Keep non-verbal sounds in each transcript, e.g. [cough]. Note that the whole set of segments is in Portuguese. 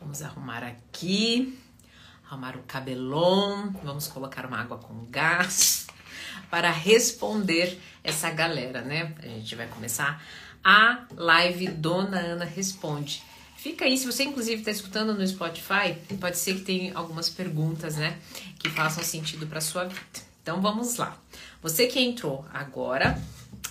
Vamos arrumar aqui, arrumar o cabelão, vamos colocar uma água com gás [laughs] para responder essa galera, né? A gente vai começar a live Dona Ana Responde. Fica aí, se você inclusive está escutando no Spotify, pode ser que tenha algumas perguntas, né, que façam sentido para sua vida. Então vamos lá. Você que entrou agora,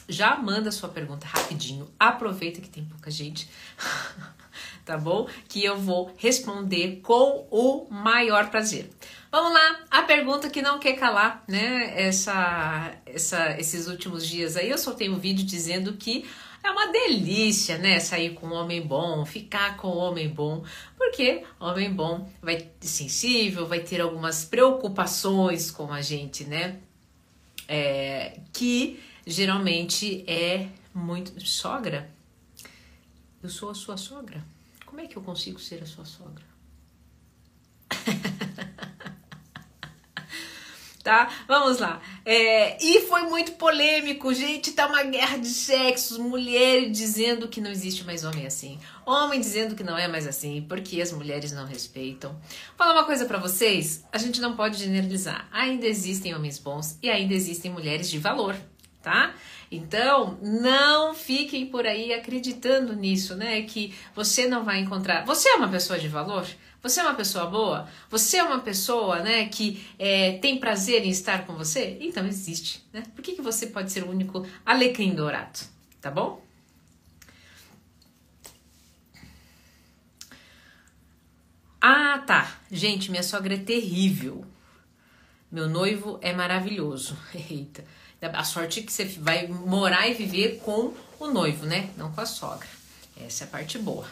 já manda sua pergunta rapidinho. Aproveita que tem pouca gente. [laughs] tá bom? Que eu vou responder com o maior prazer. Vamos lá, a pergunta que não quer calar, né? Essa, essa, esses últimos dias aí eu soltei um vídeo dizendo que é uma delícia, né? Sair com um homem bom, ficar com um homem bom, porque homem bom vai ser sensível, vai ter algumas preocupações com a gente, né? É, que geralmente é muito. Sogra? Eu sou a sua sogra? Como é que eu consigo ser a sua sogra? [laughs] tá? Vamos lá. É, e foi muito polêmico, gente. Tá uma guerra de sexos. Mulher dizendo que não existe mais homem assim. Homem dizendo que não é mais assim, porque as mulheres não respeitam. Vou falar uma coisa para vocês: a gente não pode generalizar. Ainda existem homens bons e ainda existem mulheres de valor, tá? Então, não fiquem por aí acreditando nisso, né? Que você não vai encontrar. Você é uma pessoa de valor? Você é uma pessoa boa? Você é uma pessoa, né, que é, tem prazer em estar com você? Então existe, né? Por que, que você pode ser o único alecrim dourado? Tá bom? Ah, tá. Gente, minha sogra é terrível. Meu noivo é maravilhoso. [laughs] Eita. A sorte é que você vai morar e viver com o noivo, né? Não com a sogra. Essa é a parte boa.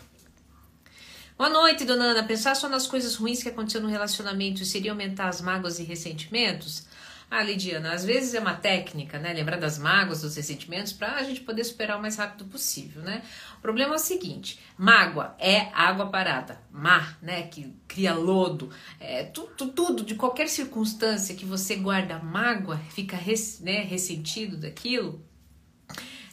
Boa noite, dona Ana. Pensar só nas coisas ruins que aconteceram no relacionamento seria aumentar as mágoas e ressentimentos? Ah, Lidiana, às vezes é uma técnica, né? Lembrar das mágoas, dos ressentimentos, para a gente poder superar o mais rápido possível, né? O problema é o seguinte: mágoa é água parada, mar, né? Que cria lodo, é, tudo, tudo, de qualquer circunstância que você guarda mágoa, fica res, né, ressentido daquilo,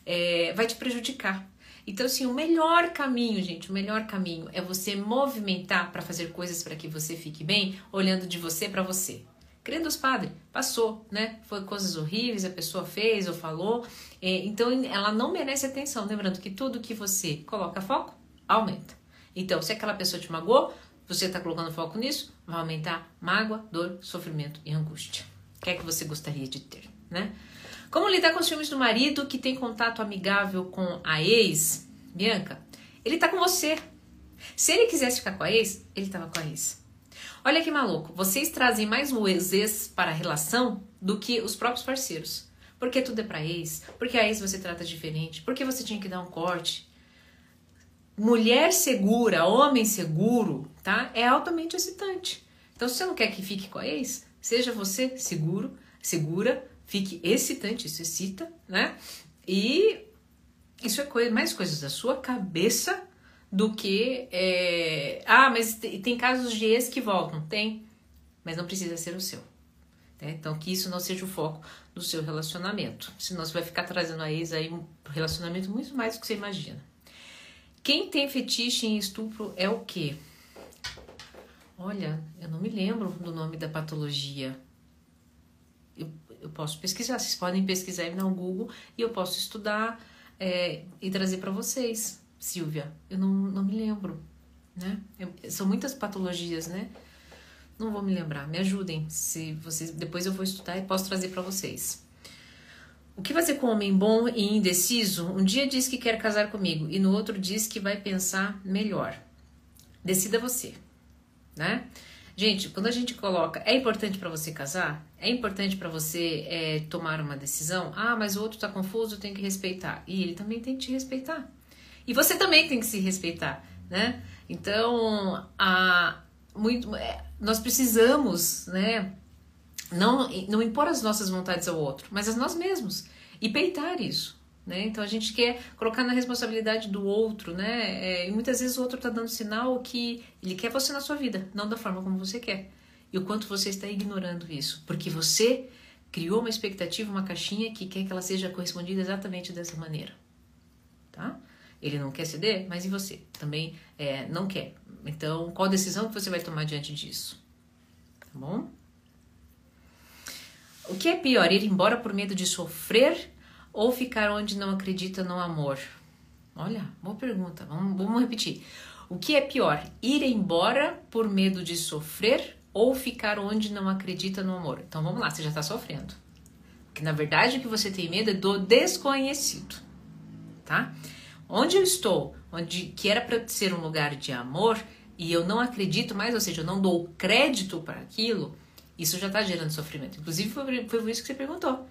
é, vai te prejudicar. Então, assim, o melhor caminho, gente, o melhor caminho é você movimentar para fazer coisas para que você fique bem, olhando de você para você. Crendo os padres, passou, né? Foi coisas horríveis, a pessoa fez ou falou. É, então, ela não merece atenção. Lembrando que tudo que você coloca foco, aumenta. Então, se aquela pessoa te magoou, você está colocando foco nisso, vai aumentar mágoa, dor, sofrimento e angústia. O que é que você gostaria de ter, né? Como lidar com os ciúmes do marido que tem contato amigável com a ex? Bianca, ele tá com você. Se ele quisesse ficar com a ex, ele tava com a ex. Olha que maluco, vocês trazem mais o ex para a relação do que os próprios parceiros. Porque tudo é pra ex, porque a ex você trata diferente, porque você tinha que dar um corte. Mulher segura, homem seguro, tá? É altamente excitante. Então, se você não quer que fique com a ex, seja você seguro, segura, fique excitante, isso excita, né? E isso é coisa, mais coisas da sua cabeça do que. É... Ah, mas tem casos de ex que voltam. Tem, mas não precisa ser o seu. Né? Então, que isso não seja o foco do seu relacionamento. Senão você vai ficar trazendo a ex aí um relacionamento muito mais do que você imagina. Quem tem fetiche em estupro é o quê? Olha, eu não me lembro do nome da patologia. Eu, eu posso pesquisar, vocês podem pesquisar aí no Google e eu posso estudar é, e trazer para vocês. Silvia, eu não, não me lembro, né? Eu, são muitas patologias, né? Não vou me lembrar, me ajudem. Se vocês depois eu vou estudar e posso trazer para vocês. O que fazer com um homem bom e indeciso? Um dia diz que quer casar comigo e no outro diz que vai pensar melhor. Decida você, né? Gente, quando a gente coloca, é importante para você casar? É importante para você é, tomar uma decisão? Ah, mas o outro tá confuso, tem que respeitar. E ele também tem que te respeitar. E você também tem que se respeitar, né? Então, a, muito, é, nós precisamos, né? Não, não impor as nossas vontades ao outro, mas as nós mesmos. E peitar isso. Né? Então a gente quer colocar na responsabilidade do outro, né? É, e muitas vezes o outro está dando sinal que ele quer você na sua vida, não da forma como você quer. E o quanto você está ignorando isso, porque você criou uma expectativa, uma caixinha que quer que ela seja correspondida exatamente dessa maneira, tá? Ele não quer ceder, mas e você? Também é, não quer. Então, qual decisão que você vai tomar diante disso? Tá bom? O que é pior, ir embora por medo de sofrer ou ficar onde não acredita no amor? Olha, boa pergunta. Vamos, vamos repetir. O que é pior, ir embora por medo de sofrer ou ficar onde não acredita no amor? Então vamos lá, você já está sofrendo. Porque na verdade o que você tem medo é do desconhecido, tá? Onde eu estou, onde que era para ser um lugar de amor e eu não acredito mais, ou seja, eu não dou crédito para aquilo, isso já está gerando sofrimento. Inclusive foi, foi isso que você perguntou.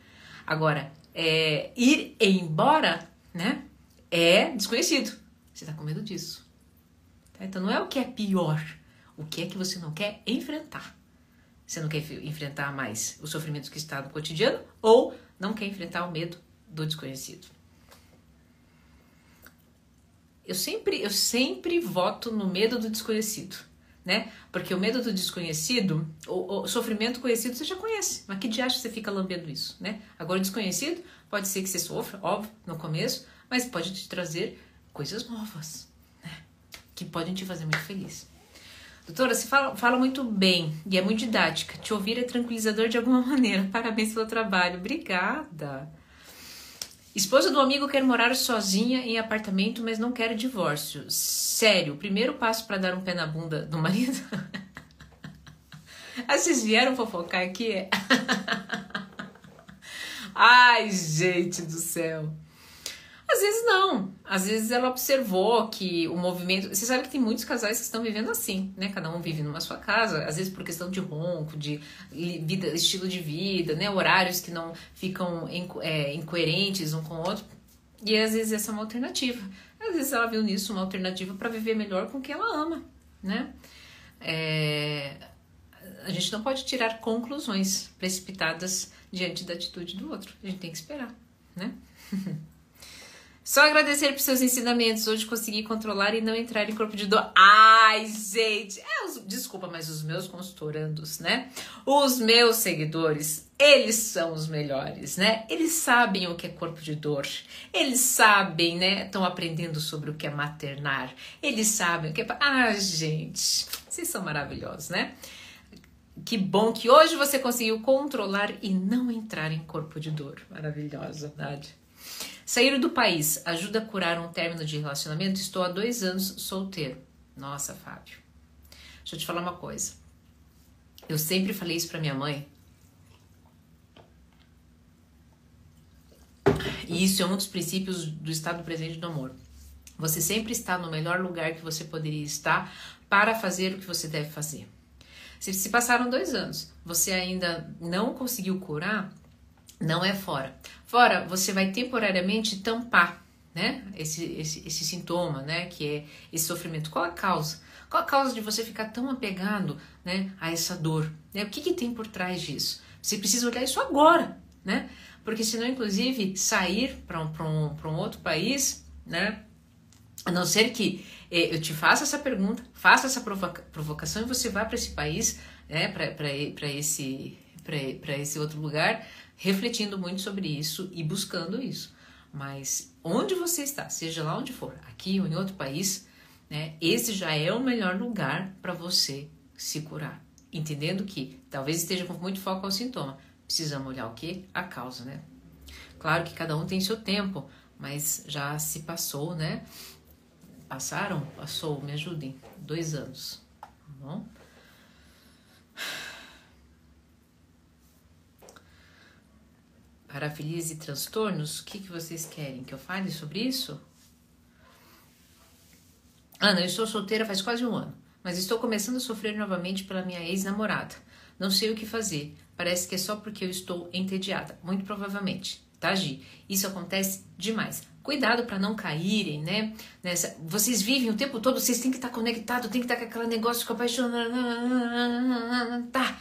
Agora, é, ir embora, né? É desconhecido. Você está com medo disso. Tá? Então não é o que é pior, o que é que você não quer enfrentar. Você não quer enfrentar mais o sofrimento que está no cotidiano ou não quer enfrentar o medo do desconhecido. Eu sempre, eu sempre voto no medo do desconhecido, né? Porque o medo do desconhecido, o, o sofrimento conhecido você já conhece, mas que diacho você fica lambendo isso, né? Agora o desconhecido pode ser que você sofra, óbvio, no começo, mas pode te trazer coisas novas, né? Que podem te fazer muito feliz. Doutora, você fala, fala muito bem e é muito didática. Te ouvir é tranquilizador de alguma [laughs] maneira. Parabéns pelo trabalho. Obrigada. Esposa do amigo quer morar sozinha em apartamento, mas não quer divórcio. Sério, o primeiro passo para dar um pé na bunda do marido? [laughs] ah, vocês vieram fofocar aqui? [laughs] Ai, gente do céu. Às vezes não. Às vezes ela observou que o movimento. Você sabe que tem muitos casais que estão vivendo assim, né? Cada um vive numa sua casa, às vezes por questão de ronco, de vida, estilo de vida, né? Horários que não ficam é, incoerentes um com o outro. E às vezes essa é uma alternativa. Às vezes ela viu nisso uma alternativa para viver melhor com quem ela ama, né? É... A gente não pode tirar conclusões precipitadas diante da atitude do outro. A gente tem que esperar, né? [laughs] Só agradecer por seus ensinamentos. Hoje consegui controlar e não entrar em corpo de dor. Ai, gente! É, os, desculpa, mas os meus consultorandos, né? Os meus seguidores, eles são os melhores, né? Eles sabem o que é corpo de dor. Eles sabem, né? Estão aprendendo sobre o que é maternar. Eles sabem o que é. Ah, gente! Vocês são maravilhosos, né? Que bom que hoje você conseguiu controlar e não entrar em corpo de dor. Maravilhosa, verdade. Sair do país ajuda a curar um término de relacionamento? Estou há dois anos solteiro. Nossa, Fábio. Deixa eu te falar uma coisa. Eu sempre falei isso para minha mãe. E isso é um dos princípios do estado presente do amor. Você sempre está no melhor lugar que você poderia estar para fazer o que você deve fazer. Se, se passaram dois anos, você ainda não conseguiu curar, não é fora. Fora, você vai temporariamente tampar, né? Esse, esse, esse sintoma, né? Que é esse sofrimento. Qual a causa? Qual a causa de você ficar tão apegado, né? A essa dor? Né? O que, que tem por trás disso? Você precisa olhar isso agora, né? Porque senão, inclusive, sair para um, um, um outro país, né? A não ser que eh, eu te faça essa pergunta, faça essa provoca provocação e você vá para esse país, né? Para esse, esse outro lugar, refletindo muito sobre isso e buscando isso. Mas onde você está, seja lá onde for, aqui ou em outro país, né, esse já é o melhor lugar para você se curar. Entendendo que talvez esteja com muito foco ao sintoma. Precisamos olhar o que? A causa, né? Claro que cada um tem seu tempo, mas já se passou, né? Passaram? Passou, me ajudem. Dois anos. Tá bom? Parafilias e transtornos, o que, que vocês querem? Que eu fale sobre isso? Ana, eu estou solteira faz quase um ano, mas estou começando a sofrer novamente pela minha ex-namorada. Não sei o que fazer. Parece que é só porque eu estou entediada. Muito provavelmente, tá, Gi? Isso acontece demais. Cuidado para não caírem, né? Nessa, vocês vivem o tempo todo, vocês têm que estar conectados, tem que estar com aquele negócio com a paixão. Tá.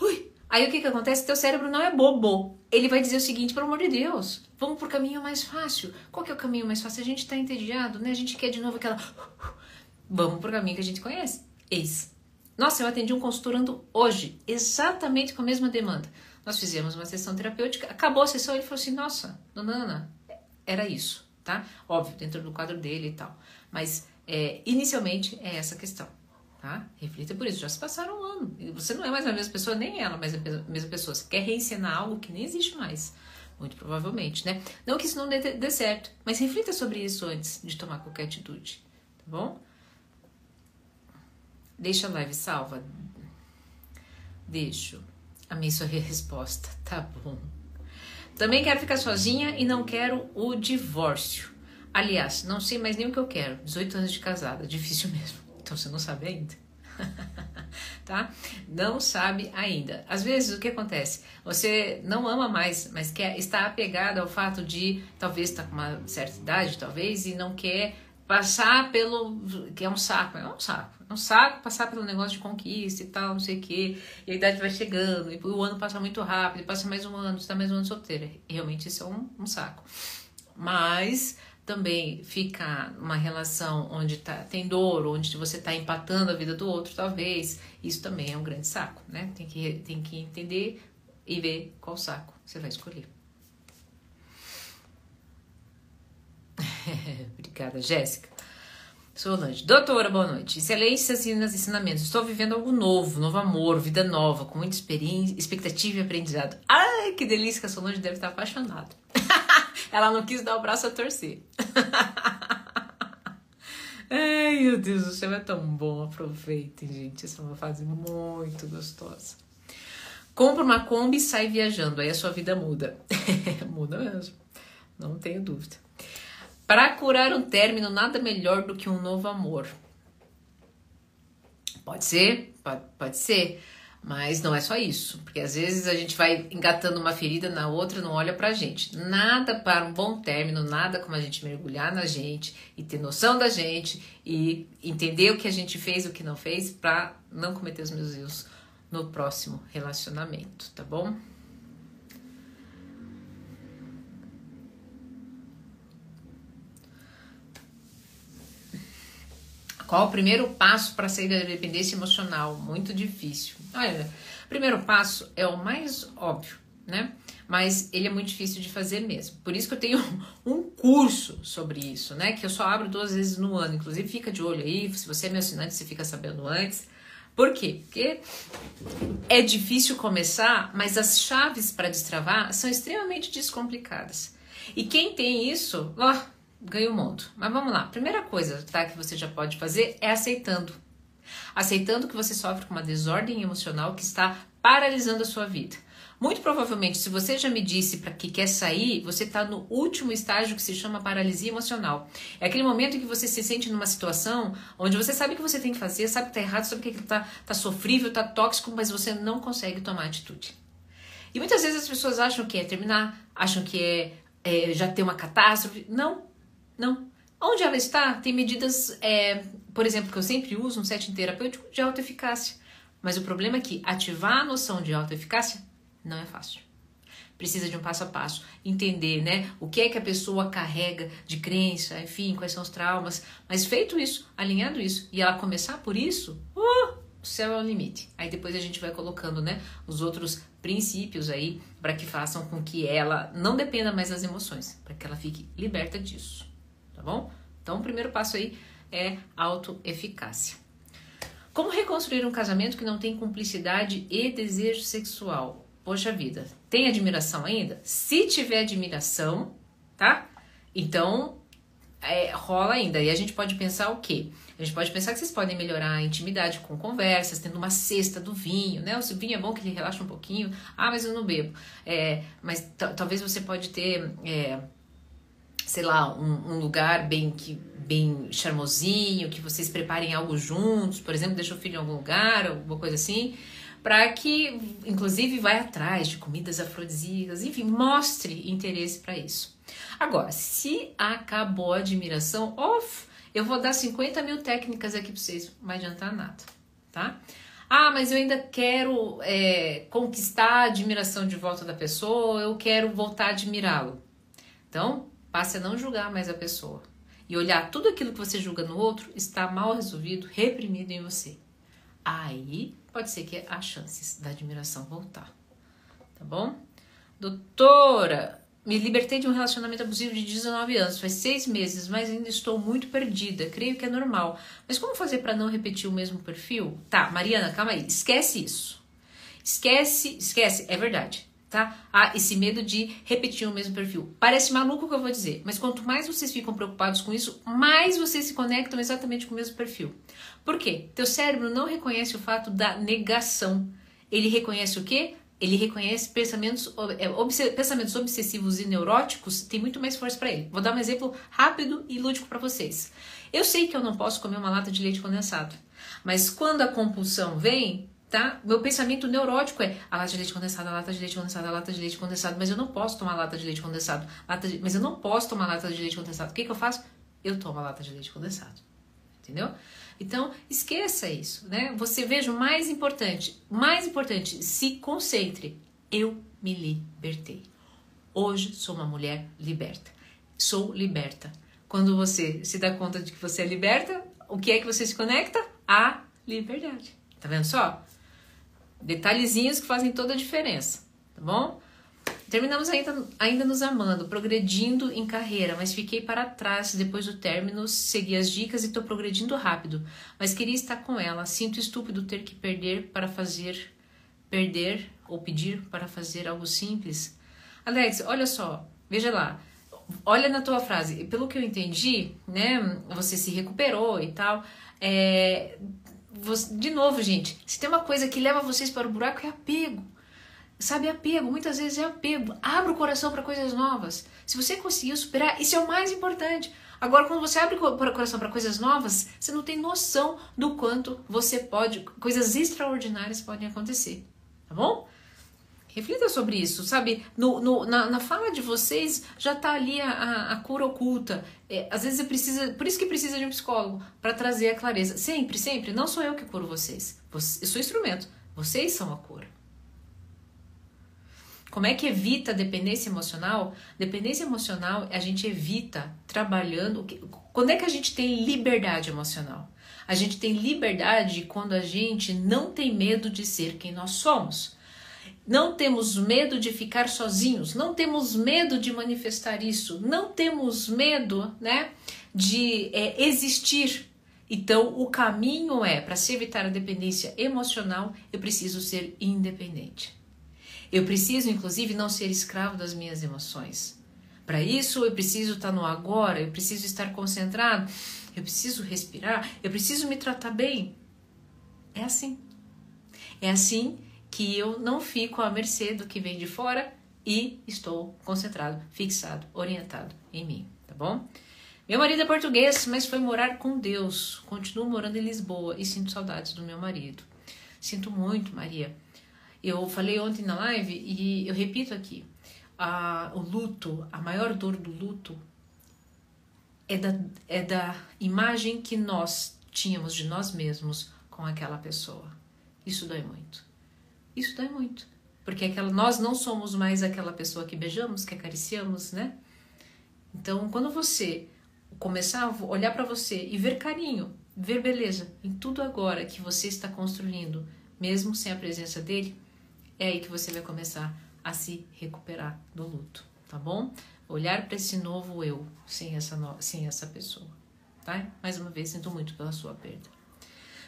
Ui, Aí o que que acontece? Teu cérebro não é bobo. Ele vai dizer o seguinte, pelo amor de Deus, vamos por caminho mais fácil. Qual que é o caminho mais fácil? A gente tá entediado, né? A gente quer de novo aquela... Vamos por caminho que a gente conhece. Eis. Nossa, eu atendi um consultorando hoje, exatamente com a mesma demanda. Nós fizemos uma sessão terapêutica, acabou a sessão, ele falou assim, nossa, dona Ana, era isso tá? Óbvio, dentro do quadro dele e tal. Mas, é, inicialmente, é essa questão, tá? Reflita por isso. Já se passaram um ano. Você não é mais a mesma pessoa, nem ela mais a mesma pessoa. Você quer reencenar algo que nem existe mais. Muito provavelmente, né? Não que isso não dê, dê certo, mas reflita sobre isso antes de tomar qualquer atitude, tá bom? Deixa a live salva. Deixo. Amei sua resposta. Tá bom. Também quero ficar sozinha e não quero o divórcio. Aliás, não sei mais nem o que eu quero. 18 anos de casada, [laughs] difícil mesmo. Então você não sabe ainda. [laughs] tá? Não sabe ainda. Às vezes o que acontece? Você não ama mais, mas quer está apegado ao fato de talvez estar tá com uma certa idade, talvez, e não quer passar pelo que é um saco, é um saco, é um saco passar pelo negócio de conquista e tal, não sei o que, e a idade vai chegando, e o ano passa muito rápido, passa mais um ano, você tá mais um ano solteira. Realmente isso é um, um saco. Mas também ficar numa relação onde tá, tem dor, onde você está empatando a vida do outro, talvez, isso também é um grande saco, né? Tem que, tem que entender e ver qual saco você vai escolher. [laughs] Obrigada, Jéssica. Solange. Doutora, boa noite. Excelências e ensinamentos. Estou vivendo algo novo, novo amor, vida nova, com muita experiência, expectativa e aprendizado. Ai, que delícia que a Solange deve estar apaixonada. [laughs] Ela não quis dar o braço a torcer. [laughs] Ai, meu Deus do céu, é tão bom. Aproveitem, gente. Essa é uma fase muito gostosa. Compra uma Kombi e sai viajando. Aí a sua vida muda. [laughs] muda mesmo. Não tenho dúvida. Para curar um término, nada melhor do que um novo amor. Pode ser, pode, pode ser, mas não é só isso, porque às vezes a gente vai engatando uma ferida na outra, não olha pra gente. Nada para um bom término, nada como a gente mergulhar na gente e ter noção da gente e entender o que a gente fez, o que não fez, para não cometer os meus erros no próximo relacionamento, tá bom? Qual o primeiro passo para sair da dependência emocional? Muito difícil. Olha, o primeiro passo é o mais óbvio, né? Mas ele é muito difícil de fazer mesmo. Por isso que eu tenho [laughs] um curso sobre isso, né? Que eu só abro duas vezes no ano. Inclusive, fica de olho aí. Se você é meu assinante, você fica sabendo antes. Por quê? Porque é difícil começar, mas as chaves para destravar são extremamente descomplicadas. E quem tem isso, ó, ganha o mundo. Mas vamos lá. Primeira coisa tá, que você já pode fazer é aceitando. Aceitando que você sofre com uma desordem emocional que está paralisando a sua vida. Muito provavelmente, se você já me disse para que quer sair, você está no último estágio que se chama paralisia emocional. É aquele momento em que você se sente numa situação onde você sabe o que você tem que fazer, sabe que está errado, sabe que está tá sofrível, está tóxico, mas você não consegue tomar atitude. E muitas vezes as pessoas acham que é terminar, acham que é, é já ter uma catástrofe. Não, não. Onde ela está, tem medidas, é, por exemplo, que eu sempre uso um setting terapêutico de autoeficácia. Mas o problema é que ativar a noção de autoeficácia não é fácil. Precisa de um passo a passo, entender, né, o que é que a pessoa carrega de crença, enfim, quais são os traumas. Mas feito isso, alinhado isso, e ela começar por isso, uh, o céu é o limite. Aí depois a gente vai colocando, né, os outros princípios aí para que façam com que ela não dependa mais das emoções, para que ela fique liberta disso tá bom? Então, o primeiro passo aí é autoeficácia. Como reconstruir um casamento que não tem cumplicidade e desejo sexual? Poxa vida, tem admiração ainda? Se tiver admiração, tá? Então, é, rola ainda. E a gente pode pensar o quê? A gente pode pensar que vocês podem melhorar a intimidade com conversas, tendo uma cesta do vinho, né? O vinho é bom que ele relaxa um pouquinho. Ah, mas eu não bebo. É, mas talvez você pode ter... É, sei lá, um, um, lugar bem que bem charmosinho, que vocês preparem algo juntos, por exemplo, deixa o filho em algum lugar, alguma coisa assim, para que, inclusive, vai atrás de comidas afrodisíacas, enfim, mostre interesse para isso. Agora, se acabou a admiração, off, eu vou dar 50 mil técnicas aqui para vocês, não vai adiantar nada, tá? Ah, mas eu ainda quero é, conquistar a admiração de volta da pessoa, eu quero voltar a admirá-lo. Então, Passe a não julgar mais a pessoa e olhar tudo aquilo que você julga no outro está mal resolvido, reprimido em você. Aí pode ser que há chances da admiração voltar. Tá bom? Doutora, me libertei de um relacionamento abusivo de 19 anos, faz seis meses, mas ainda estou muito perdida. Creio que é normal. Mas como fazer para não repetir o mesmo perfil? Tá, Mariana, calma aí. Esquece isso. Esquece, esquece, é verdade, tá? Ah, esse medo de repetir o mesmo perfil. Parece maluco o que eu vou dizer, mas quanto mais vocês ficam preocupados com isso, mais vocês se conectam exatamente com o mesmo perfil. Por quê? Teu cérebro não reconhece o fato da negação. Ele reconhece o quê? ele reconhece pensamentos, é, pensamentos obsessivos e neuróticos, tem muito mais força para ele. Vou dar um exemplo rápido e lúdico para vocês. Eu sei que eu não posso comer uma lata de leite condensado, mas quando a compulsão vem, tá? Meu pensamento neurótico é a lata de leite condensado, a lata de leite condensado, a lata de leite condensado, mas eu não posso tomar lata de leite condensado, lata de, mas eu não posso tomar lata de leite condensado. O que, que eu faço? Eu tomo a lata de leite condensado. Entendeu? Então, esqueça isso, né? Você veja o mais importante, mais importante, se concentre. Eu me libertei. Hoje sou uma mulher liberta. Sou liberta. Quando você se dá conta de que você é liberta, o que é que você se conecta? A liberdade. Tá vendo só? Detalhezinhos que fazem toda a diferença, tá bom? Terminamos ainda, ainda nos amando, progredindo em carreira, mas fiquei para trás depois do término, segui as dicas e estou progredindo rápido. Mas queria estar com ela. Sinto estúpido ter que perder para fazer, perder ou pedir para fazer algo simples. Alex, olha só, veja lá. Olha na tua frase, pelo que eu entendi, né? Você se recuperou e tal. É, você, de novo, gente, se tem uma coisa que leva vocês para o buraco é apego. Sabe, apego, muitas vezes é apego. Abra o coração para coisas novas. Se você conseguiu superar, isso é o mais importante. Agora, quando você abre o coração para coisas novas, você não tem noção do quanto você pode, coisas extraordinárias podem acontecer. Tá bom? Reflita sobre isso, sabe? No, no na, na, fala de vocês já está ali a, a, a, cura oculta. É, às vezes precisa, por isso que precisa de um psicólogo para trazer a clareza. Sempre, sempre. Não sou eu que curo vocês. eu sou instrumento. Vocês são a cura. Como é que evita a dependência emocional? Dependência emocional a gente evita trabalhando. Quando é que a gente tem liberdade emocional? A gente tem liberdade quando a gente não tem medo de ser quem nós somos. Não temos medo de ficar sozinhos, não temos medo de manifestar isso, não temos medo né, de é, existir. Então, o caminho é, para se evitar a dependência emocional, eu preciso ser independente. Eu preciso, inclusive, não ser escravo das minhas emoções. Para isso, eu preciso estar no agora, eu preciso estar concentrado, eu preciso respirar, eu preciso me tratar bem. É assim. É assim que eu não fico à mercê do que vem de fora e estou concentrado, fixado, orientado em mim, tá bom? Meu marido é português, mas foi morar com Deus. Continuo morando em Lisboa e sinto saudades do meu marido. Sinto muito, Maria. Eu falei ontem na live e eu repito aqui: a, o luto, a maior dor do luto é da, é da imagem que nós tínhamos de nós mesmos com aquela pessoa. Isso dói muito. Isso dói muito. Porque aquela, nós não somos mais aquela pessoa que beijamos, que acariciamos, né? Então, quando você começar a olhar para você e ver carinho, ver beleza em tudo agora que você está construindo, mesmo sem a presença dele, é aí que você vai começar a se recuperar do luto, tá bom? Olhar para esse novo eu sem essa, no... sem essa pessoa, tá? Mais uma vez, sinto muito pela sua perda.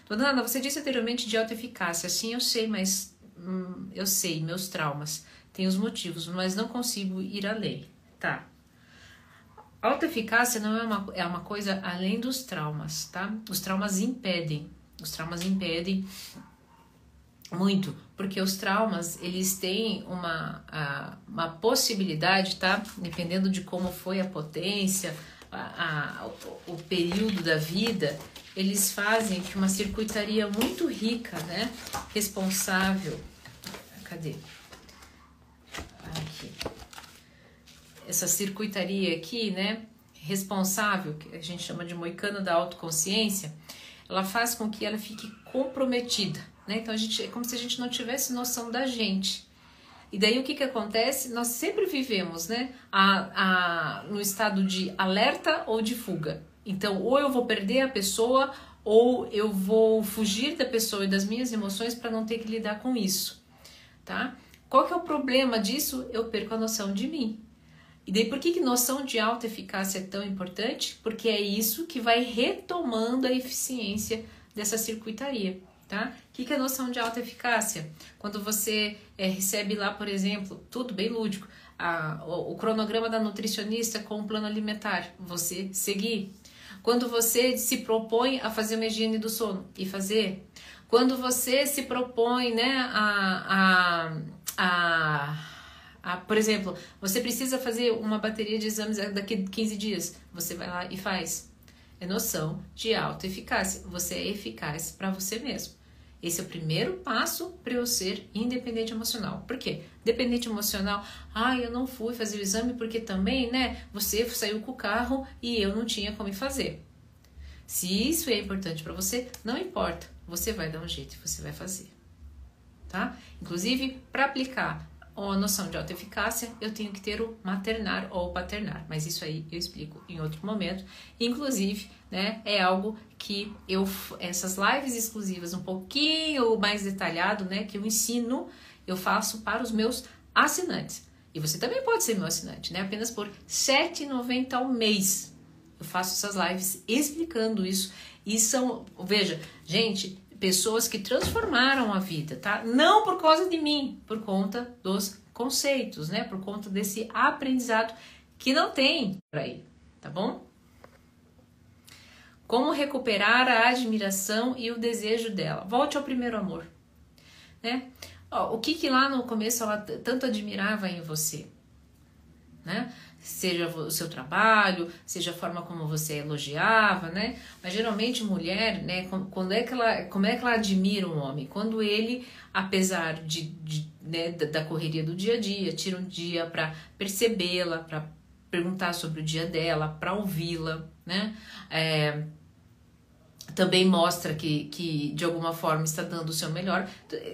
Dona Ana, você disse anteriormente de autoeficácia. Sim, eu sei, mas hum, eu sei, meus traumas. Tem os motivos, mas não consigo ir além. Tá. Autoeficácia não é uma, é uma coisa além dos traumas, tá? Os traumas impedem. Os traumas impedem muito, porque os traumas eles têm uma, uma possibilidade, tá? Dependendo de como foi a potência, a, o, período da vida, eles fazem que uma circuitaria muito rica, né? Responsável. Cadê? Aqui. Essa circuitaria aqui, né? Responsável, que a gente chama de moicano da autoconsciência, ela faz com que ela fique comprometida né? Então a gente, é como se a gente não tivesse noção da gente. E daí o que, que acontece? Nós sempre vivemos né, a, a, no estado de alerta ou de fuga. Então, ou eu vou perder a pessoa, ou eu vou fugir da pessoa e das minhas emoções para não ter que lidar com isso. Tá? Qual que é o problema disso? Eu perco a noção de mim. E daí por que, que noção de alta eficácia é tão importante? Porque é isso que vai retomando a eficiência dessa circuitaria. Tá? O que, que é noção de alta eficácia? Quando você é, recebe lá, por exemplo, tudo bem lúdico, a, o, o cronograma da nutricionista com o plano alimentar, você seguir. Quando você se propõe a fazer uma higiene do sono e fazer. Quando você se propõe, né, a, a, a, a, por exemplo, você precisa fazer uma bateria de exames daqui a 15 dias, você vai lá e faz. É noção de alta eficácia. Você é eficaz para você mesmo. Esse é o primeiro passo para eu ser independente emocional. Por quê? Dependente emocional, ah, eu não fui fazer o exame porque também, né, você saiu com o carro e eu não tinha como fazer. Se isso é importante para você, não importa, você vai dar um jeito e você vai fazer. Tá? Inclusive, para aplicar a noção de autoeficácia, eu tenho que ter o maternar ou paternar, mas isso aí eu explico em outro momento. Inclusive, né, é algo que eu essas lives exclusivas um pouquinho mais detalhado, né, que eu ensino, eu faço para os meus assinantes. E você também pode ser meu assinante, né? Apenas por R$ 7,90 ao mês. Eu faço essas lives explicando isso. E são, veja, gente, pessoas que transformaram a vida, tá? Não por causa de mim, por conta dos conceitos, né? Por conta desse aprendizado que não tem por aí, tá bom? Como recuperar a admiração e o desejo dela? Volte ao primeiro amor, né? Ó, o que que lá no começo ela tanto admirava em você, né? Seja o seu trabalho, seja a forma como você elogiava, né? Mas geralmente mulher, né, quando é que ela, como é que ela admira um homem? Quando ele, apesar de, de né, da correria do dia a dia, tira um dia para percebê-la, para perguntar sobre o dia dela, para ouvi-la, né? É, também mostra que, que de alguma forma está dando o seu melhor.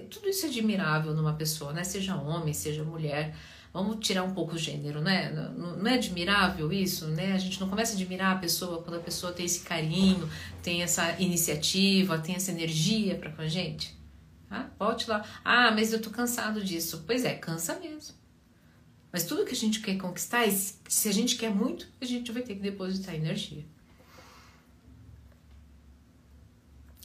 Tudo isso é admirável numa pessoa, né? Seja homem, seja mulher. Vamos tirar um pouco o gênero, né? Não, é admirável isso, né? A gente não começa a admirar a pessoa quando a pessoa tem esse carinho, tem essa iniciativa, tem essa energia para com a gente. Tá? Volte lá. Ah, mas eu tô cansado disso. Pois é, cansa mesmo. Mas tudo que a gente quer conquistar, se a gente quer muito, a gente vai ter que depositar energia.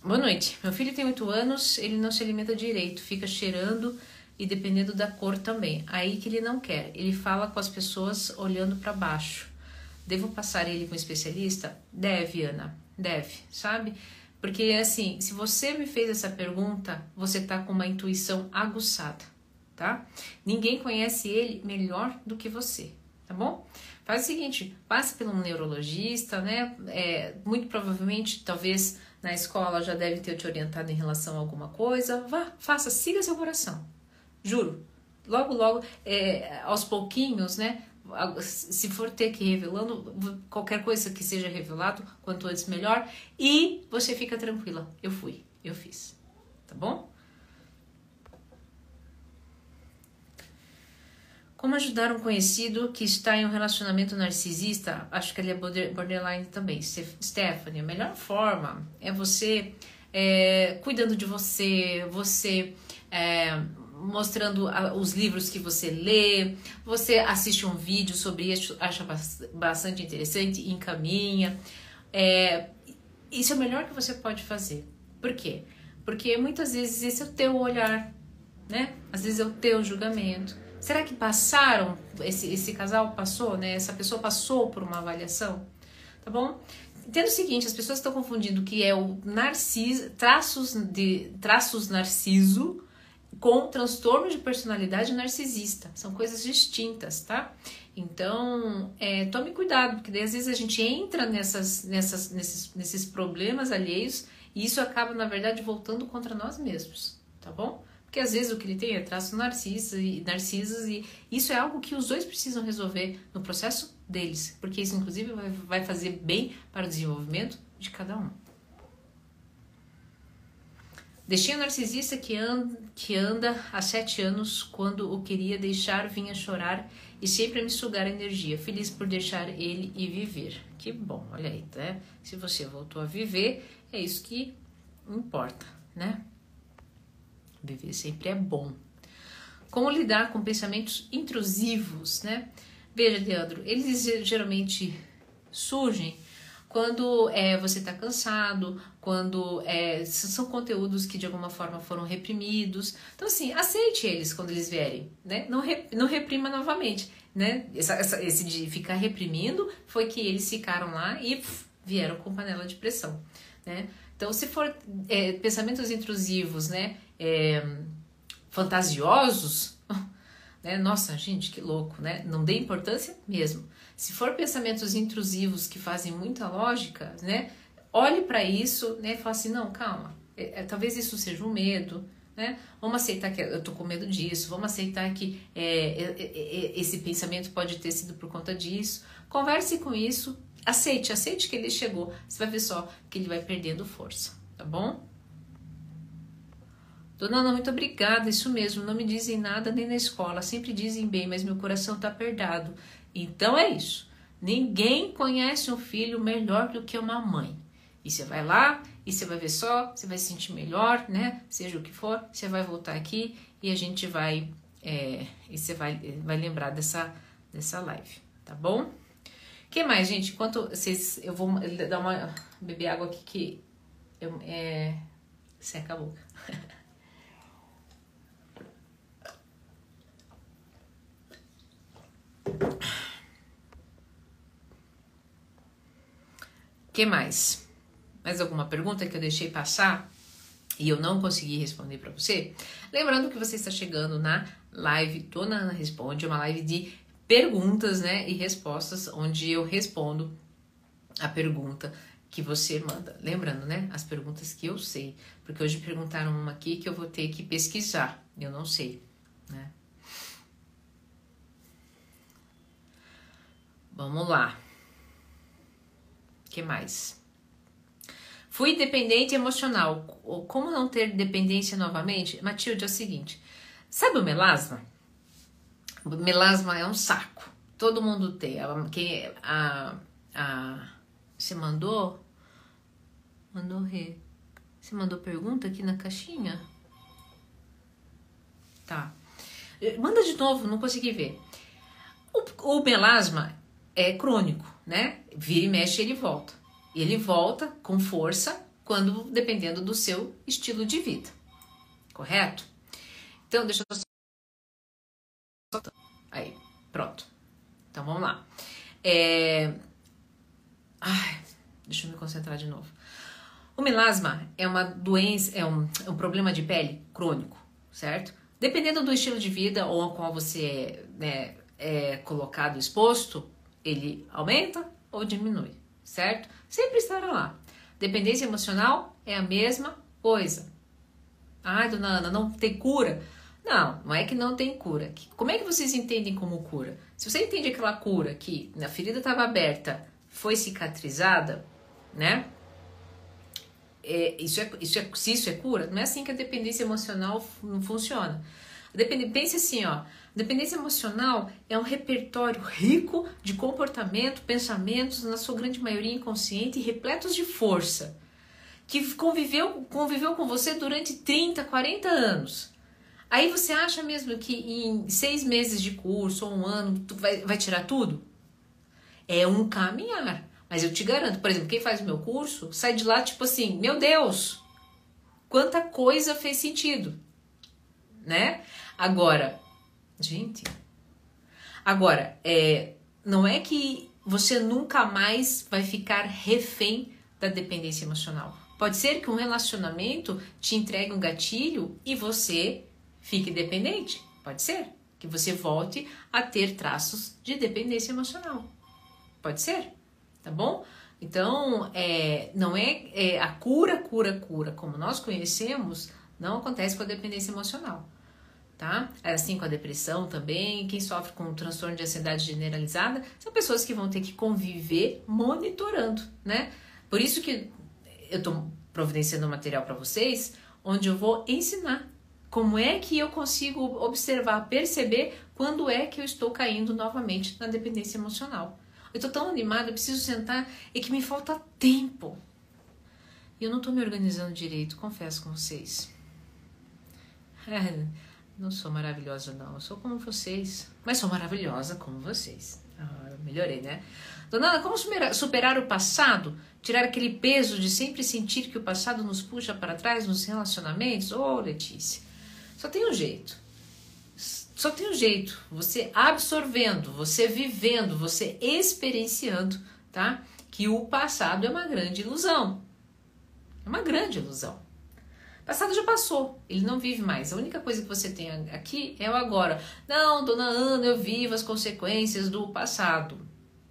Boa noite. Meu filho tem 8 anos, ele não se alimenta direito, fica cheirando e dependendo da cor também. Aí que ele não quer. Ele fala com as pessoas olhando para baixo. Devo passar ele com um especialista? Deve, Ana. Deve, sabe? Porque assim, se você me fez essa pergunta, você tá com uma intuição aguçada, tá? Ninguém conhece ele melhor do que você, tá bom? Faz o seguinte, passe pelo neurologista, né? É, muito provavelmente, talvez na escola já deve ter te orientado em relação a alguma coisa. Vá, faça, siga seu coração. Juro. Logo, logo, é, aos pouquinhos, né? Se for ter que ir revelando, qualquer coisa que seja revelado, quanto antes melhor. E você fica tranquila. Eu fui, eu fiz. Tá bom? Como ajudar um conhecido que está em um relacionamento narcisista? Acho que ele é borderline também. Stephanie, a melhor forma é você é, cuidando de você, você é, mostrando os livros que você lê, você assiste um vídeo sobre isso, acha bastante interessante encaminha. É, isso é o melhor que você pode fazer. Por quê? Porque muitas vezes esse é o teu olhar, né? Às vezes é o teu julgamento. Será que passaram, esse, esse casal passou, né? Essa pessoa passou por uma avaliação? Tá bom? Entenda o seguinte, as pessoas estão confundindo que é o narciso, traços de traços narciso com transtorno de personalidade narcisista. São coisas distintas, tá? Então, é, tome cuidado, porque daí, às vezes a gente entra nessas, nessas, nesses, nesses problemas alheios e isso acaba, na verdade, voltando contra nós mesmos, tá bom? Porque às vezes o que ele tem é traços narcisos e, narcisos e isso é algo que os dois precisam resolver no processo deles, porque isso, inclusive, vai, vai fazer bem para o desenvolvimento de cada um. Deixei o narcisista que anda, que anda há sete anos, quando o queria deixar, vinha chorar e sempre me sugar energia. Feliz por deixar ele e viver. Que bom, olha aí, né? Se você voltou a viver, é isso que importa, né? Viver sempre é bom. Como lidar com pensamentos intrusivos, né? Veja, Leandro, eles geralmente surgem quando é, você está cansado, quando é, são conteúdos que de alguma forma foram reprimidos. Então, assim, aceite eles quando eles vierem, né? Não, re, não reprima novamente, né? Essa, essa, esse de ficar reprimindo foi que eles ficaram lá e pff, vieram com panela de pressão, né? Então, se for é, pensamentos intrusivos, né? É, fantasiosos, [laughs] né? Nossa, gente, que louco, né? Não dê importância mesmo. Se for pensamentos intrusivos que fazem muita lógica, né? Olhe para isso, né? E fala assim, não, calma. É, é, talvez isso seja um medo, né? Vamos aceitar que eu tô com medo disso. Vamos aceitar que é, é, é, esse pensamento pode ter sido por conta disso. Converse com isso. Aceite, aceite que ele chegou. Você vai ver só que ele vai perdendo força, tá bom? Dona Ana, muito obrigada, isso mesmo, não me dizem nada nem na escola, sempre dizem bem, mas meu coração tá apertado. Então é isso. Ninguém conhece um filho melhor do que uma mãe. E você vai lá e você vai ver só, você vai se sentir melhor, né? Seja o que for, você vai voltar aqui e a gente vai é, e você vai, vai lembrar dessa, dessa live, tá bom? que mais, gente? Enquanto vocês. Eu vou dar uma. beber água aqui que. Eu, é, seca a boca. [laughs] que mais? Mais alguma pergunta que eu deixei passar e eu não consegui responder para você? Lembrando que você está chegando na live Dona Ana Responde, uma live de perguntas, né, e respostas, onde eu respondo a pergunta que você manda. Lembrando, né, as perguntas que eu sei, porque hoje perguntaram uma aqui que eu vou ter que pesquisar, eu não sei, né? Vamos lá que mais? Fui dependente emocional. Como não ter dependência novamente? Matilde, é o seguinte: sabe o melasma? O melasma é um saco. Todo mundo tem. Quem a, a, você mandou? Mandou re. Você mandou pergunta aqui na caixinha? Tá. Manda de novo, não consegui ver. O, o melasma é crônico, né? Vira e mexe, ele volta. Ele volta com força quando dependendo do seu estilo de vida. Correto? Então, deixa eu só Aí, pronto. Então vamos lá. É... Ai, deixa eu me concentrar de novo. O melasma é uma doença, é um, é um problema de pele crônico, certo? Dependendo do estilo de vida ou ao qual você né, é colocado exposto, ele aumenta ou diminui, certo? Sempre estará lá. Dependência emocional é a mesma coisa. Ai, dona Ana, não tem cura? Não, não é que não tem cura. Como é que vocês entendem como cura? Se você entende aquela cura que a ferida estava aberta, foi cicatrizada, né? É, isso é, isso é, se isso é cura, não é assim que a dependência emocional não funciona. A dependência, assim, ó, Dependência emocional é um repertório rico de comportamento, pensamentos, na sua grande maioria inconsciente e repletos de força, que conviveu, conviveu com você durante 30, 40 anos. Aí você acha mesmo que em seis meses de curso ou um ano tu vai, vai tirar tudo? É um caminhar. Mas eu te garanto, por exemplo, quem faz o meu curso sai de lá tipo assim: meu Deus, quanta coisa fez sentido, né? Agora, Gente. Agora, é, não é que você nunca mais vai ficar refém da dependência emocional. Pode ser que um relacionamento te entregue um gatilho e você fique dependente. Pode ser que você volte a ter traços de dependência emocional. Pode ser, tá bom? Então, é, não é, é a cura, cura, cura, como nós conhecemos, não acontece com a dependência emocional tá? É assim com a depressão também, quem sofre com transtorno de ansiedade generalizada, são pessoas que vão ter que conviver monitorando, né? Por isso que eu tô providenciando um material para vocês, onde eu vou ensinar como é que eu consigo observar, perceber quando é que eu estou caindo novamente na dependência emocional. Eu tô tão animada, eu preciso sentar e que me falta tempo. E eu não tô me organizando direito, confesso com vocês. Não sou maravilhosa, não. Eu sou como vocês. Mas sou maravilhosa como vocês. Ah, melhorei, né? Dona Ana, como superar o passado? Tirar aquele peso de sempre sentir que o passado nos puxa para trás nos relacionamentos? Ô, oh, Letícia, só tem um jeito. Só tem um jeito. Você absorvendo, você vivendo, você experienciando, tá? Que o passado é uma grande ilusão. É uma grande ilusão. Passado já passou, ele não vive mais. A única coisa que você tem aqui é o agora. Não, dona Ana, eu vivo as consequências do passado.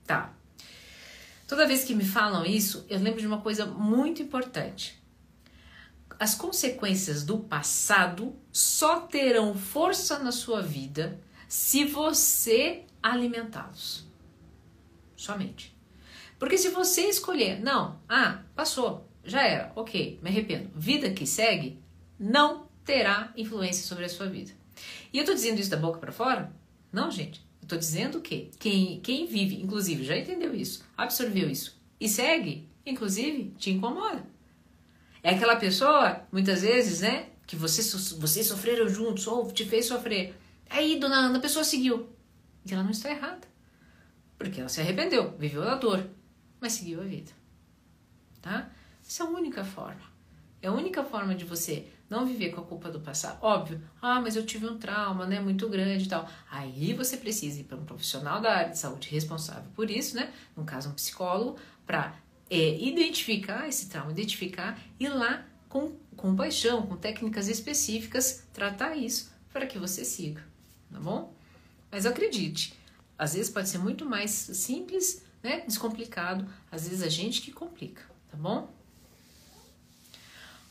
Tá. Toda vez que me falam isso, eu lembro de uma coisa muito importante. As consequências do passado só terão força na sua vida se você alimentá-los. Somente. Porque se você escolher, não, ah, passou, já era, ok, me arrependo, vida que segue, não terá influência sobre a sua vida. E eu tô dizendo isso da boca para fora? Não, gente. Eu tô dizendo que quem, quem vive, inclusive, já entendeu isso, absorveu isso e segue, inclusive, te incomoda. É aquela pessoa, muitas vezes, né, que você, vocês sofreram juntos ou te fez sofrer. Aí, dona Ana, a pessoa seguiu. E ela não está errada. Porque ela se arrependeu, viveu a dor, mas seguiu a vida. Tá? Essa é a única forma. É a única forma de você não viver com a culpa do passado. Óbvio, ah, mas eu tive um trauma, né, muito grande e tal. Aí você precisa ir para um profissional da área de saúde responsável por isso, né? No caso, um psicólogo, para é, identificar esse trauma, identificar e lá com compaixão, com técnicas específicas, tratar isso para que você siga, tá bom? Mas acredite, às vezes pode ser muito mais simples, né, descomplicado, às vezes a gente que complica, tá bom?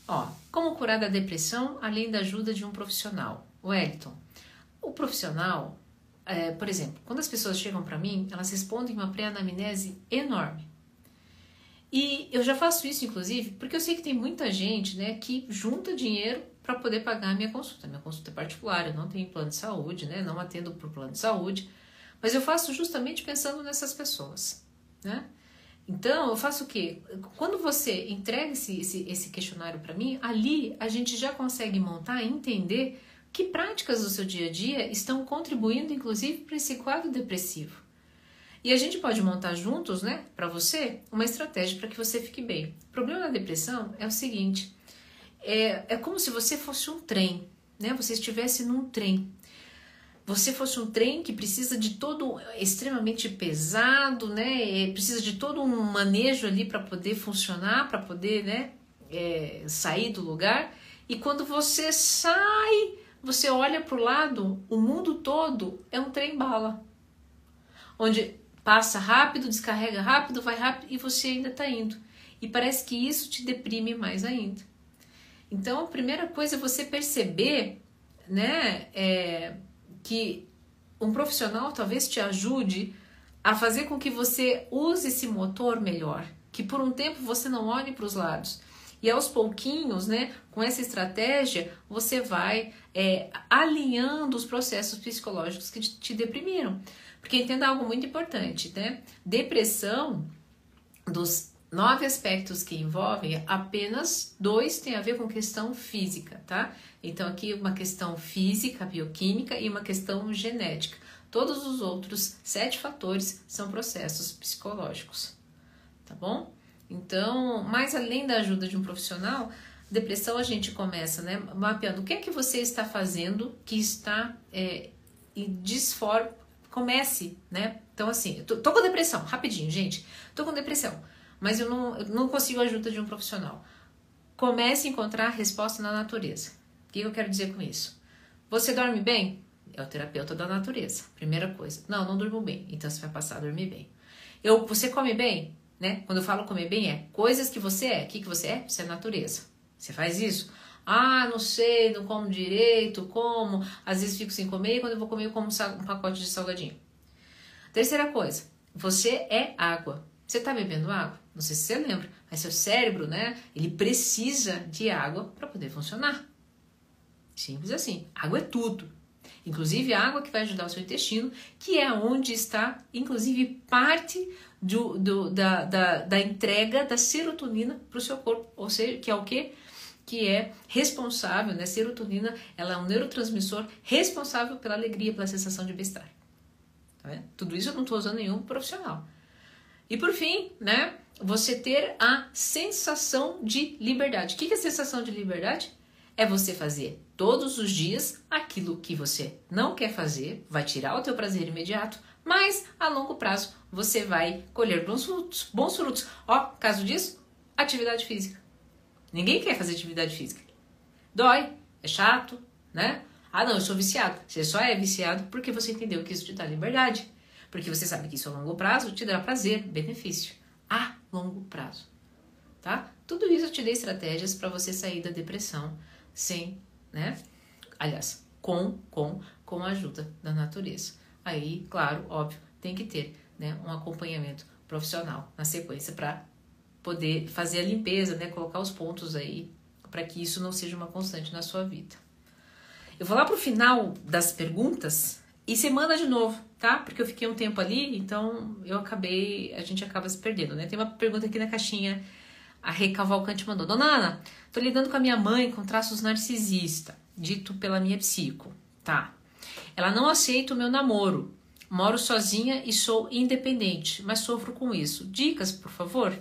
Ó, como curar da depressão além da ajuda de um profissional? Wellington, o profissional, é, por exemplo, quando as pessoas chegam para mim, elas respondem uma pré-anamnese enorme. E eu já faço isso, inclusive, porque eu sei que tem muita gente né, que junta dinheiro para poder pagar a minha consulta. Minha consulta é particular, eu não tenho plano de saúde, né, não atendo por plano de saúde, mas eu faço justamente pensando nessas pessoas. Né? Então, eu faço o quê? Quando você entrega esse, esse, esse questionário para mim, ali a gente já consegue montar e entender que práticas do seu dia a dia estão contribuindo, inclusive, para esse quadro depressivo. E a gente pode montar juntos, né, para você, uma estratégia para que você fique bem. O problema da depressão é o seguinte: é, é como se você fosse um trem, né? Você estivesse num trem você fosse um trem que precisa de todo extremamente pesado, né? Precisa de todo um manejo ali para poder funcionar, para poder, né? É, sair do lugar. E quando você sai, você olha para o lado, o mundo todo é um trem bala, onde passa rápido, descarrega rápido, vai rápido e você ainda está indo. E parece que isso te deprime mais ainda. Então, a primeira coisa é você perceber, né? É, que um profissional talvez te ajude a fazer com que você use esse motor melhor, que por um tempo você não olhe para os lados. E aos pouquinhos, né, com essa estratégia, você vai é, alinhando os processos psicológicos que te, deprimiram. Porque entenda algo muito importante, né? Depressão, dos nove aspectos que envolvem, apenas dois têm a ver com questão física, tá? Então, aqui uma questão física, bioquímica e uma questão genética. Todos os outros sete fatores são processos psicológicos, tá bom? Então, mais além da ajuda de um profissional, depressão a gente começa, né, mapeando o que é que você está fazendo que está é, em disforme. Comece, né? Então, assim, tô, tô com depressão, rapidinho, gente, tô com depressão mas eu não, eu não consigo a ajuda de um profissional. Comece a encontrar resposta na natureza. O que eu quero dizer com isso? Você dorme bem? É o terapeuta da natureza. Primeira coisa. Não, não durmo bem. Então você vai passar a dormir bem. Eu, você come bem? Né? Quando eu falo comer bem, é coisas que você é. O que, que você é? Você é natureza. Você faz isso? Ah, não sei, não como direito, como. Às vezes fico sem comer e quando eu vou comer eu como um pacote de salgadinho. Terceira coisa, você é água. Você está bebendo água? Não sei se você lembra, mas seu cérebro, né? Ele precisa de água para poder funcionar. Simples assim. Água é tudo. Inclusive a água que vai ajudar o seu intestino, que é onde está, inclusive, parte do, do da, da, da entrega da serotonina para o seu corpo. Ou seja, que é o quê? Que é responsável, né? Serotonina, ela é um neurotransmissor responsável pela alegria, pela sensação de bem-estar. Tá? Tudo isso eu não estou usando nenhum profissional. E por fim, né? Você ter a sensação de liberdade. O que é sensação de liberdade? É você fazer todos os dias aquilo que você não quer fazer, vai tirar o teu prazer imediato, mas a longo prazo você vai colher bons frutos. Bons frutos. Ó, caso disso, atividade física. Ninguém quer fazer atividade física. Dói, é chato, né? Ah, não, eu sou viciado. Você só é viciado porque você entendeu que isso te dá liberdade. Porque você sabe que isso a longo prazo te dá prazer, benefício. A longo prazo. Tá? Tudo isso eu te dei estratégias para você sair da depressão sem, né? Aliás, com, com, com a ajuda da natureza. Aí, claro, óbvio, tem que ter né, um acompanhamento profissional na sequência para poder fazer a limpeza, né, colocar os pontos aí para que isso não seja uma constante na sua vida. Eu vou lá pro final das perguntas e você manda de novo, tá? Porque eu fiquei um tempo ali, então eu acabei, a gente acaba se perdendo, né? Tem uma pergunta aqui na caixinha, a Recavalcante mandou: Dona Ana, tô lidando com a minha mãe com traços narcisista, dito pela minha psico, tá? Ela não aceita o meu namoro. Moro sozinha e sou independente, mas sofro com isso. Dicas, por favor?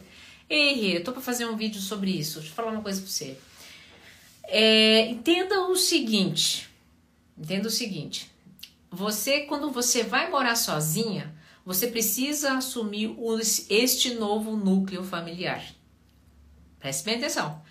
Ei, eu tô para fazer um vídeo sobre isso. Deixa eu falar uma coisa para você. É, entenda o seguinte. Entenda o seguinte. Você, quando você vai morar sozinha, você precisa assumir este novo núcleo familiar. Preste bem atenção.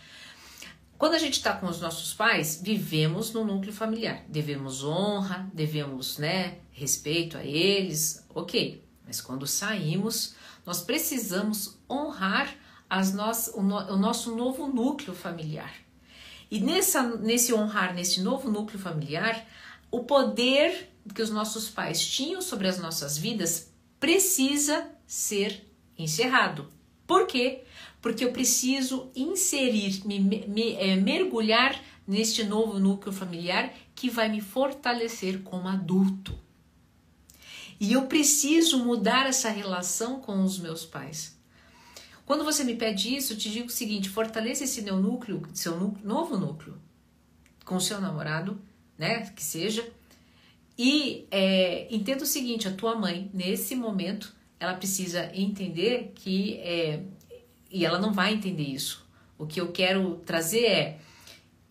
Quando a gente está com os nossos pais, vivemos no núcleo familiar. Devemos honra, devemos né, respeito a eles, ok. Mas quando saímos, nós precisamos honrar as no, o, no, o nosso novo núcleo familiar. E nessa, nesse honrar, nesse novo núcleo familiar, o poder que os nossos pais tinham sobre as nossas vidas precisa ser encerrado. Por quê? Porque eu preciso inserir, me, me é, mergulhar neste novo núcleo familiar que vai me fortalecer como adulto. E eu preciso mudar essa relação com os meus pais. Quando você me pede isso, eu te digo o seguinte: fortaleça esse meu núcleo, seu novo núcleo, com seu namorado, né? Que seja. E é, entenda o seguinte: a tua mãe, nesse momento, ela precisa entender que. É, e ela não vai entender isso. O que eu quero trazer é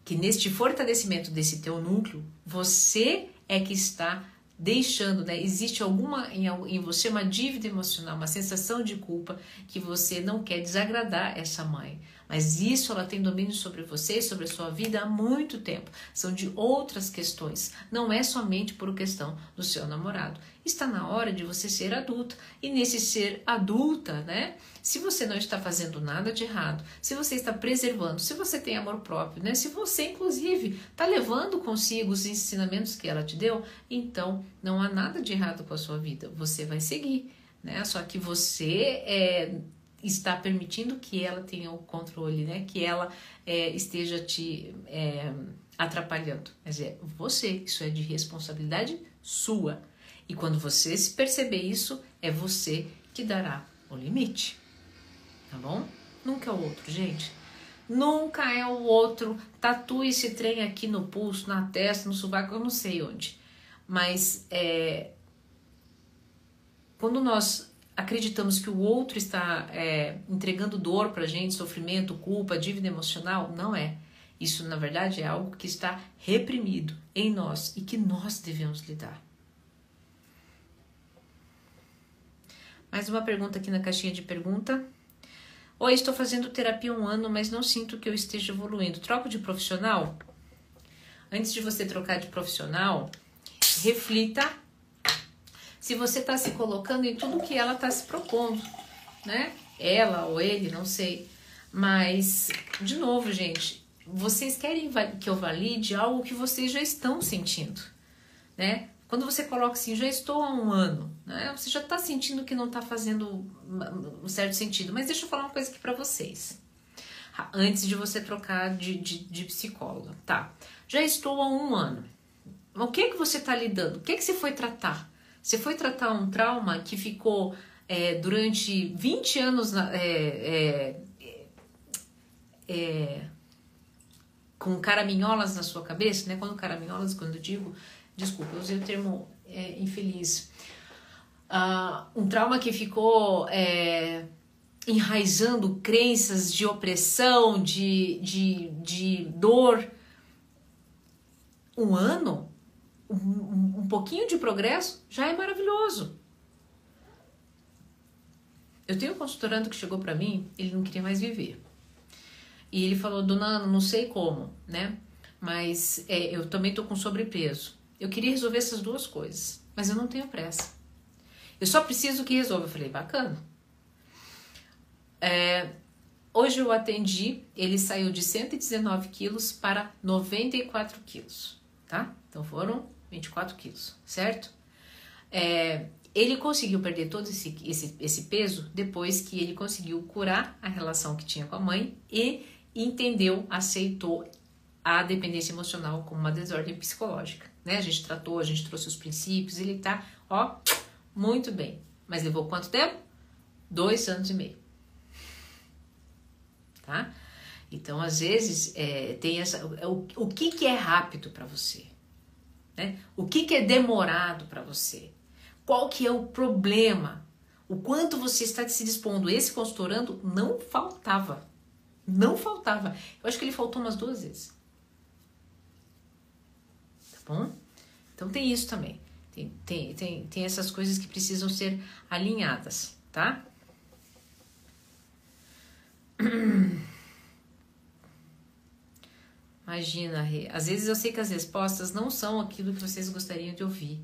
que neste fortalecimento desse teu núcleo, você é que está deixando, né? Existe alguma em, em você uma dívida emocional, uma sensação de culpa que você não quer desagradar essa mãe. Mas isso ela tem domínio sobre você e sobre a sua vida há muito tempo. São de outras questões. Não é somente por questão do seu namorado. Está na hora de você ser adulta. E nesse ser adulta, né? Se você não está fazendo nada de errado, se você está preservando, se você tem amor próprio, né? Se você, inclusive, está levando consigo os ensinamentos que ela te deu, então não há nada de errado com a sua vida. Você vai seguir, né? Só que você é está permitindo que ela tenha o controle, né? Que ela é, esteja te é, atrapalhando. Mas é você, isso é de responsabilidade sua. E quando você se perceber isso, é você que dará o limite. Tá bom? Nunca é o outro, gente. Nunca é o outro. Tatue esse trem aqui no pulso, na testa, no sovaco, eu não sei onde. Mas é, quando nós acreditamos que o outro está é, entregando dor para gente, sofrimento, culpa, dívida emocional, não é. Isso, na verdade, é algo que está reprimido em nós e que nós devemos lidar. Mais uma pergunta aqui na caixinha de pergunta. Oi, estou fazendo terapia um ano, mas não sinto que eu esteja evoluindo. Troco de profissional? Antes de você trocar de profissional, reflita se você está se colocando em tudo que ela está se propondo, né? Ela ou ele, não sei. Mas, de novo, gente, vocês querem que eu valide algo que vocês já estão sentindo, né? Quando você coloca assim, já estou há um ano, né? Você já está sentindo que não está fazendo um certo sentido. Mas deixa eu falar uma coisa aqui para vocês. Antes de você trocar de, de, de psicóloga, tá? Já estou há um ano. O que é que você está lidando? O que é que você foi tratar? Você foi tratar um trauma que ficou é, durante 20 anos na, é, é, é, com caraminholas na sua cabeça, né? Quando caraminholas, quando digo, desculpa, eu usei o termo é, infeliz. uh, um trauma que ficou é, enraizando crenças de opressão, de, de, de dor. Um ano, um, um pouquinho de progresso já é maravilhoso. Eu tenho um consultorando que chegou para mim, ele não queria mais viver. E ele falou, dona não sei como, né? Mas é, eu também tô com sobrepeso. Eu queria resolver essas duas coisas, mas eu não tenho pressa. Eu só preciso que resolva. Eu falei, bacana. É, hoje eu atendi, ele saiu de 119 quilos para 94 quilos, tá? Então foram 24 quilos, certo? É, ele conseguiu perder todo esse, esse, esse peso depois que ele conseguiu curar a relação que tinha com a mãe e entendeu, aceitou a dependência emocional como uma desordem psicológica. Né? A gente tratou, a gente trouxe os princípios, ele tá, ó, muito bem. Mas levou quanto tempo? Dois anos e meio. Tá? Então, às vezes, é, tem essa. O, o que, que é rápido para você? Né? O que, que é demorado para você? Qual que é o problema? O quanto você está se dispondo? Esse consultorando não faltava. Não faltava. Eu acho que ele faltou umas duas vezes. Tá bom? Então tem isso também. Tem, tem, tem, tem essas coisas que precisam ser alinhadas, tá? [clears throat] Imagina, às vezes eu sei que as respostas não são aquilo que vocês gostariam de ouvir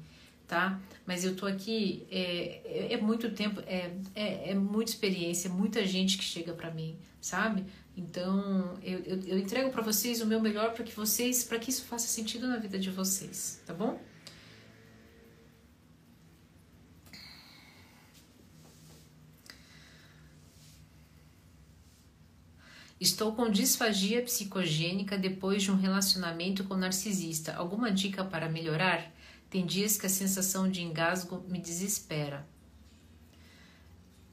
tá? Mas eu tô aqui, é, é, é muito tempo, é, é, é, muita experiência, muita gente que chega para mim, sabe? Então, eu, eu, eu entrego para vocês o meu melhor para que vocês, para que isso faça sentido na vida de vocês, tá bom? Estou com disfagia psicogênica depois de um relacionamento com narcisista. Alguma dica para melhorar? Tem dias que a sensação de engasgo me desespera.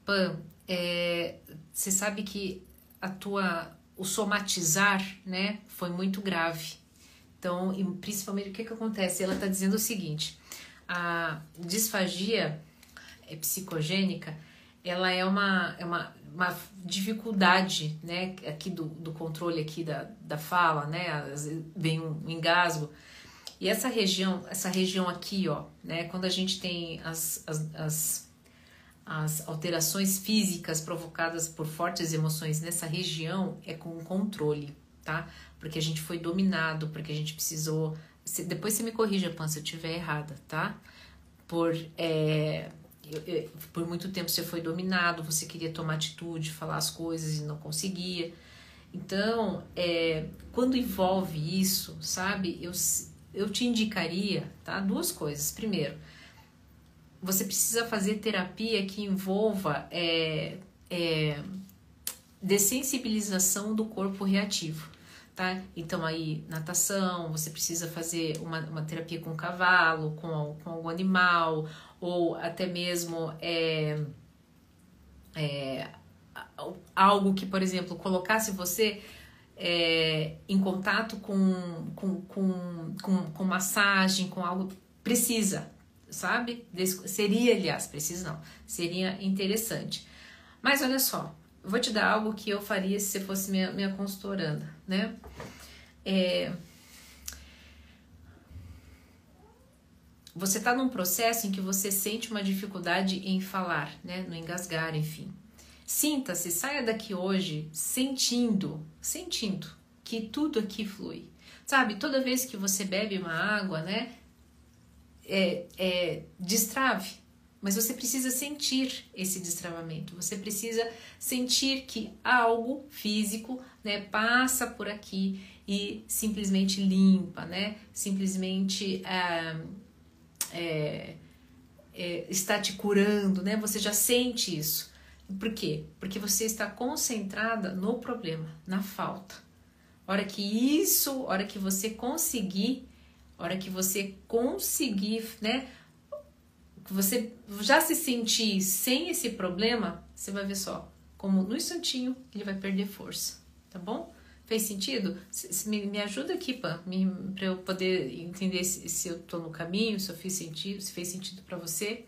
Pan, é, você sabe que a tua o somatizar, né, foi muito grave. Então, principalmente o que que acontece? Ela está dizendo o seguinte: a disfagia é psicogênica, ela é uma, é uma, uma dificuldade, né, aqui do, do controle aqui da, da fala, né, vem um engasgo e essa região, essa região aqui, ó, né, quando a gente tem as, as, as, as alterações físicas provocadas por fortes emoções nessa região, é com controle, tá? Porque a gente foi dominado, porque a gente precisou. Depois você me corrija, Pan, se eu estiver errada, tá? Por. É, por muito tempo você foi dominado, você queria tomar atitude, falar as coisas e não conseguia. Então, é, quando envolve isso, sabe, eu, eu te indicaria, tá? Duas coisas. Primeiro, você precisa fazer terapia que envolva é, é, dessensibilização do corpo reativo, tá? Então aí, natação, você precisa fazer uma, uma terapia com cavalo, com, com algum animal, ou até mesmo é, é, algo que, por exemplo, colocasse você é, em contato com, com, com, com, com massagem, com algo, precisa, sabe? Seria, aliás, precisa não, seria interessante. Mas olha só, vou te dar algo que eu faria se você fosse minha, minha consultoranda, né? É, você está num processo em que você sente uma dificuldade em falar, né? No engasgar, enfim. Sinta-se, saia daqui hoje sentindo, sentindo que tudo aqui flui. Sabe, toda vez que você bebe uma água, né, é, é, destrave, mas você precisa sentir esse destravamento, você precisa sentir que algo físico né, passa por aqui e simplesmente limpa, né, simplesmente é, é, é está te curando, né, você já sente isso. Por quê? Porque você está concentrada no problema, na falta. Hora que isso, hora que você conseguir, hora que você conseguir, né? Você já se sentir sem esse problema, você vai ver só como no instantinho ele vai perder força, tá bom? Fez sentido? Se, se me, me ajuda aqui, Pan, para eu poder entender se, se eu estou no caminho, se eu fiz sentido, se fez sentido para você.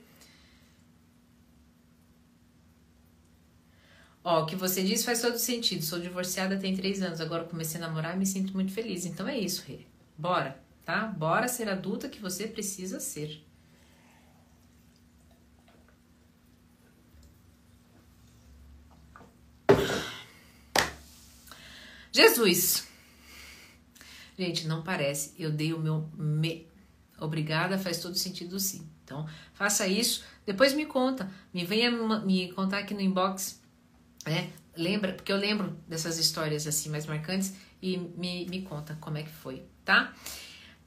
Ó, o que você diz faz todo sentido. Sou divorciada tem três anos, agora comecei a namorar e me sinto muito feliz. Então é isso, Rê. Bora, tá? Bora ser adulta que você precisa ser. Jesus. Gente, não parece. Eu dei o meu me. Obrigada, faz todo sentido sim. Então, faça isso. Depois me conta. Me venha me contar aqui no inbox. Né? Lembra, porque eu lembro dessas histórias assim mais marcantes e me, me conta como é que foi, tá?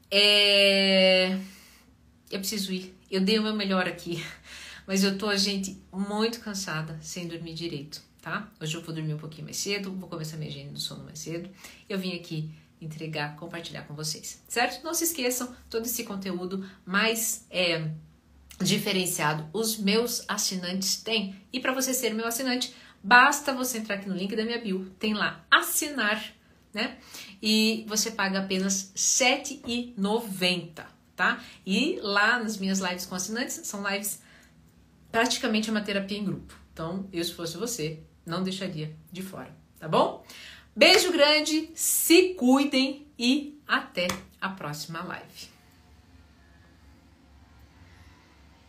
É... Eu preciso ir. Eu dei o meu melhor aqui, [laughs] mas eu tô, gente, muito cansada, sem dormir direito, tá? Hoje eu vou dormir um pouquinho mais cedo, vou começar minha agenda do sono mais cedo. Eu vim aqui entregar, compartilhar com vocês, certo? Não se esqueçam, todo esse conteúdo mais é, diferenciado os meus assinantes têm. E para você ser meu assinante, basta você entrar aqui no link da minha bio, tem lá assinar, né? E você paga apenas R$ 7,90, tá? E lá nas minhas lives com assinantes, são lives praticamente uma terapia em grupo. Então, eu se fosse você, não deixaria de fora, tá bom? Beijo grande, se cuidem e até a próxima live.